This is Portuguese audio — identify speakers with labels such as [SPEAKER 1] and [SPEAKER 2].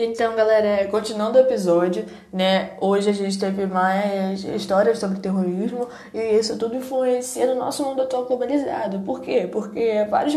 [SPEAKER 1] Então, galera, continuando o episódio, né? Hoje a gente teve mais histórias sobre terrorismo e isso tudo influencia no nosso mundo atual globalizado. Por quê? Porque vários